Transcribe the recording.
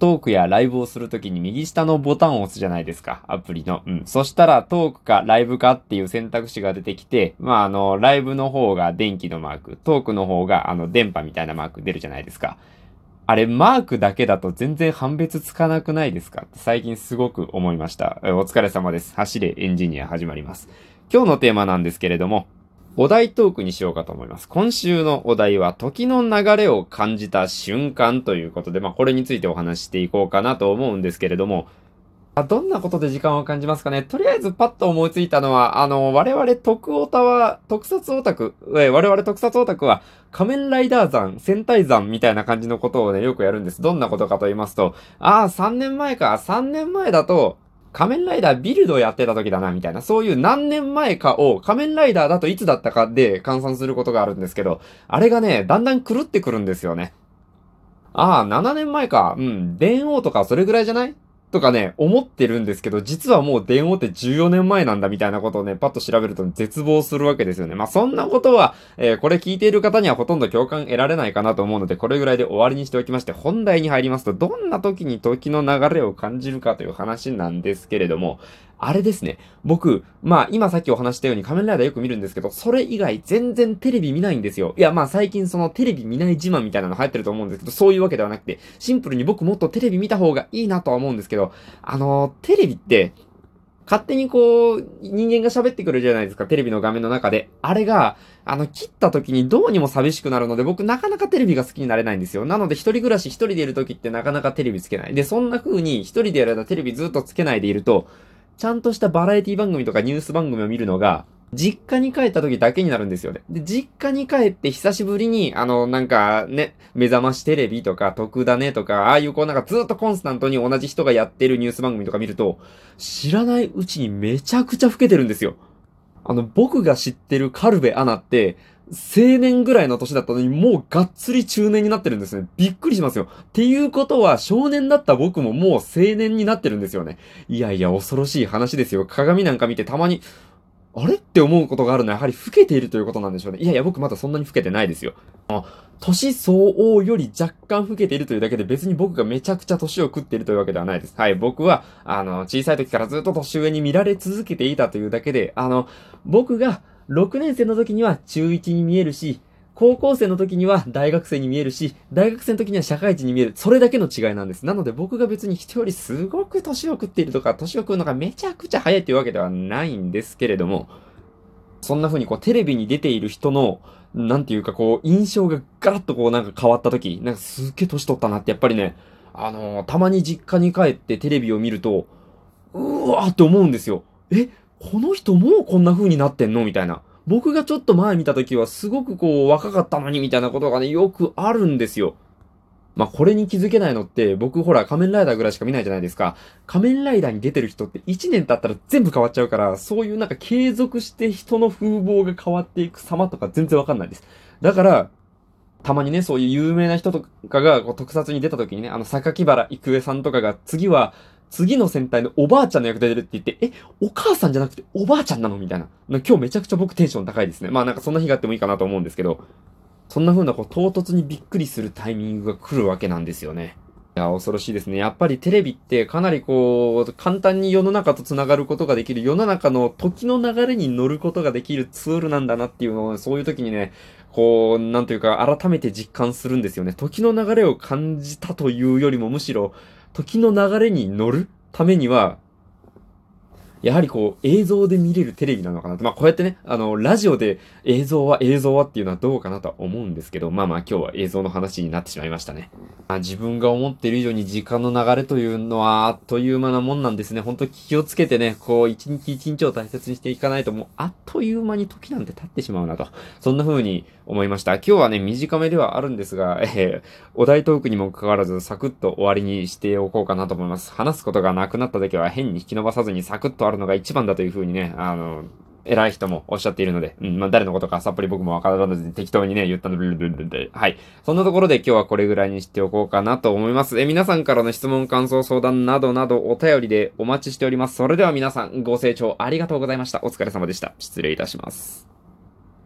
トークやライブをするときに右下のボタンを押すじゃないですか、アプリの。うん。そしたらトークかライブかっていう選択肢が出てきて、まあ、あの、ライブの方が電気のマーク、トークの方があの、電波みたいなマーク出るじゃないですか。あれ、マークだけだと全然判別つかなくないですか？って最近すごく思いました。お疲れ様です。走れエンジニア始まります。今日のテーマなんですけれども、お題トークにしようかと思います。今週のお題は、時の流れを感じた瞬間ということで、まあ、これについてお話していこうかなと思うんですけれども、あどんなことで時間を感じますかね？とりあえずパッと思いついたのは、あの、我々特オタは、特撮オタク、え我々特撮オタクは、仮面ライダー山、戦隊山みたいな感じのことをね、よくやるんです。どんなことかと言いますと、ああ、3年前か、3年前だと、仮面ライダービルドやってた時だな、みたいな、そういう何年前かを仮面ライダーだといつだったかで換算することがあるんですけど、あれがね、だんだん狂ってくるんですよね。ああ、7年前か。うん、電王とかそれぐらいじゃない？とかね、思ってるんですけど、実はもう電話って14年前なんだみたいなことをね、パッと調べると絶望するわけですよね。まあ、そんなことは、えー、これ聞いている方にはほとんど共感得られないかなと思うので、これぐらいで終わりにしておきまして、本題に入りますと、どんな時に時の流れを感じるかという話なんですけれども、あれですね。僕、まあ今さっきお話したように仮面ライダーよく見るんですけど、それ以外全然テレビ見ないんですよ。いやまあ最近そのテレビ見ない自慢みたいなの流行ってると思うんですけど、そういうわけではなくて、シンプルに僕もっとテレビ見た方がいいなとは思うんですけど、あのー、テレビって、勝手にこう、人間が喋ってくるじゃないですか、テレビの画面の中で。あれが、あの、切った時にどうにも寂しくなるので、僕なかなかテレビが好きになれないんですよ。なので、一人暮らし一人でいる時ってなかなかテレビつけない。で、そんな風に一人でやる間テレビずっとつけないでいると、ちゃんとしたバラエティ番組とかニュース番組を見るのが、実家に帰った時だけになるんですよね。で、実家に帰って久しぶりに、あの、なんかね、目覚ましテレビとか、特ダネとか、ああいうこうなんかずっとコンスタントに同じ人がやってるニュース番組とか見ると、知らないうちにめちゃくちゃ老けてるんですよ。あの、僕が知ってるカルベアナって、青年ぐらいの年だったのに、もうがっつり中年になってるんですね。びっくりしますよ。っていうことは、少年だった僕ももう青年になってるんですよね。いやいや、恐ろしい話ですよ。鏡なんか見てたまに、あれって思うことがあるのは、やはり老けているということなんでしょうね。いやいや、僕まだそんなに老けてないですよ。年相応より若干老けているというだけで別に僕がめちゃくちゃ年を食っているというわけではないです。はい、僕は、あの、小さい時からずっと年上に見られ続けていたというだけで、あの、僕が6年生の時には中1に見えるし、高校生の時には大学生に見えるし、大学生の時には社会人に見える。それだけの違いなんです。なので僕が別に人よりすごく年を食っているとか、年を食うのがめちゃくちゃ早いっていうわけではないんですけれども、そんな風にこうテレビに出ている人の、なんていうかこう印象がガラッとこうなんか変わった時、なんかすっげえ年取ったなってやっぱりね、あのー、たまに実家に帰ってテレビを見ると、うわーって思うんですよ。えこの人もうこんな風になってんの？みたいな。僕がちょっと前見た時はすごくこう若かったのにみたいなことがね、よくあるんですよ。まあ、これに気づけないのって、僕ほら仮面ライダーぐらいしか見ないじゃないですか。仮面ライダーに出てる人って1年経ったら全部変わっちゃうから、そういうなんか継続して人の風貌が変わっていく様とか全然わかんないです。だから、たまにね、そういう有名な人とかがこう特撮に出た時にね、あの、榊原郁恵さんとかが次は次の戦隊のおばあちゃんの役で出るって言って、え、お母さんじゃなくておばあちゃんなの？みたいな。今日めちゃくちゃ僕テンション高いですね。まあなんかそんな日があってもいいかなと思うんですけど、そんな風なこう唐突にびっくりするタイミングが来るわけなんですよね。いや、恐ろしいですね。やっぱりテレビってかなりこう、簡単に世の中と繋がることができる、世の中の時の流れに乗ることができるツールなんだなっていうのを、そういう時にね、こう、なんというか改めて実感するんですよね。時の流れを感じたというよりもむしろ、時の流れに乗るためには、やはりこう映像で見れるテレビなのかなと。まあこうやってね、あの、ラジオで映像は映像はっていうのはどうかなとは思うんですけど、まあまあ今日は映像の話になってしまいましたね。まあ自分が思っている以上に時間の流れというのはあっという間なもんなんですね。本当気をつけてね、こう一日一日を大切にしていかないともうあっという間に時なんて経ってしまうなと。そんな風に思いました。今日はね、短めではあるんですが、えー、お題トークにもかかわらずサクッと終わりにしておこうかなと思います。話すことがなくなった時は変に引き伸ばさずにサクッとあるのが一番だというふうにね、あの、偉い人もおっしゃっているので、うん、まあ誰のことかさっぱり僕もわからずに適当にね、言ったのでで、はい。そんなところで今日はこれぐらいにしておこうかなと思います。え、皆さんからの質問、感想、相談などなどお便りでお待ちしております。それでは皆さんご清聴ありがとうございました。お疲れ様でした。失礼いたします。